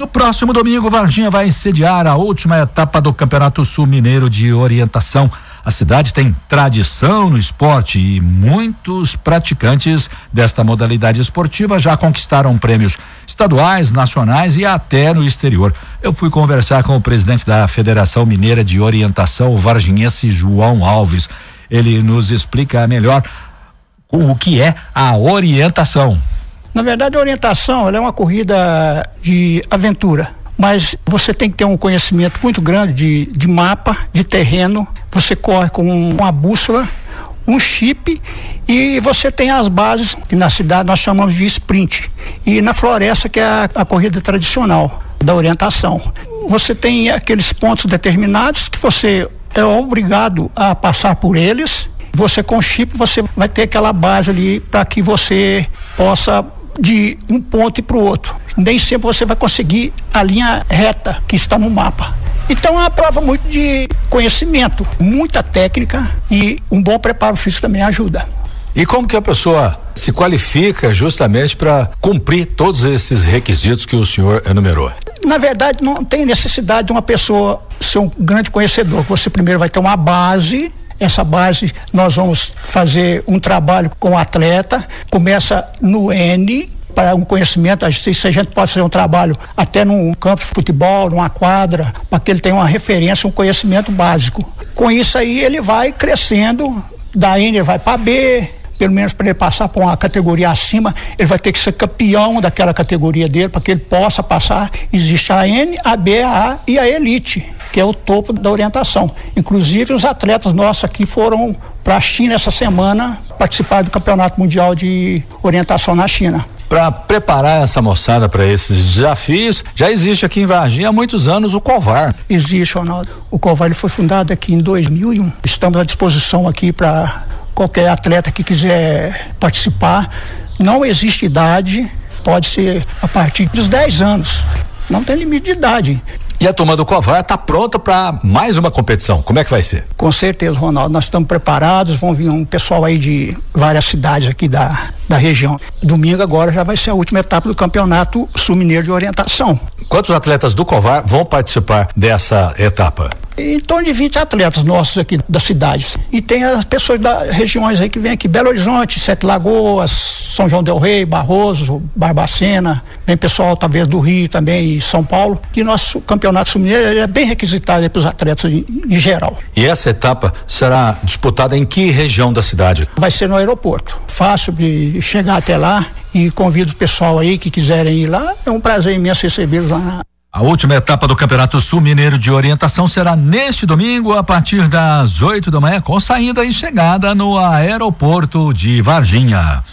No próximo domingo, Varginha vai sediar a última etapa do Campeonato Sul Mineiro de Orientação. A cidade tem tradição no esporte e muitos praticantes desta modalidade esportiva já conquistaram prêmios estaduais, nacionais e até no exterior. Eu fui conversar com o presidente da Federação Mineira de Orientação, o varginhense João Alves. Ele nos explica melhor o que é a orientação. Na verdade, a orientação é uma corrida de aventura, mas você tem que ter um conhecimento muito grande de, de mapa, de terreno. Você corre com uma bússola, um chip e você tem as bases que na cidade nós chamamos de sprint e na floresta que é a, a corrida tradicional da orientação. Você tem aqueles pontos determinados que você é obrigado a passar por eles. Você com chip você vai ter aquela base ali para que você possa de um ponto para o outro. Nem sempre você vai conseguir a linha reta que está no mapa. Então é uma prova muito de conhecimento, muita técnica e um bom preparo físico também ajuda. E como que a pessoa se qualifica justamente para cumprir todos esses requisitos que o senhor enumerou? Na verdade, não tem necessidade de uma pessoa ser um grande conhecedor. Você primeiro vai ter uma base essa base nós vamos fazer um trabalho com o atleta, começa no N, para um conhecimento, se a gente pode fazer um trabalho até num campo de futebol, numa quadra, para que ele tenha uma referência, um conhecimento básico. Com isso aí ele vai crescendo, da N vai para B, pelo menos para ele passar para uma categoria acima, ele vai ter que ser campeão daquela categoria dele para que ele possa passar. Existe a N, a B, a A e a Elite que é o topo da orientação. Inclusive, os atletas nossos aqui foram para a China essa semana participar do Campeonato Mundial de Orientação na China. Para preparar essa moçada para esses desafios, já existe aqui em Varginha há muitos anos o COVAR. Existe, Ronaldo. O COVAR ele foi fundado aqui em 2001. Estamos à disposição aqui para qualquer atleta que quiser participar. Não existe idade, pode ser a partir dos 10 anos. Não tem limite de idade. E a turma do Covar está pronta para mais uma competição. Como é que vai ser? Com certeza, Ronaldo. Nós estamos preparados. Vão vir um pessoal aí de várias cidades aqui da, da região. Domingo agora já vai ser a última etapa do campeonato sul mineiro de orientação. Quantos atletas do Covar vão participar dessa etapa? em torno de 20 atletas nossos aqui da cidade. E tem as pessoas das regiões aí que vêm aqui, Belo Horizonte, Sete Lagoas, São João del Rei, Barroso, Barbacena, vem pessoal talvez do Rio também e São Paulo, que nosso campeonato sul-mineiro é bem requisitado para os atletas em, em, geral. E essa etapa será disputada em que região da cidade? Vai ser no aeroporto. Fácil de chegar até lá e convido o pessoal aí que quiserem ir lá. É um prazer imenso recebê-los lá a última etapa do Campeonato Sul Mineiro de Orientação será neste domingo, a partir das 8 da manhã, com saída e chegada no aeroporto de Varginha.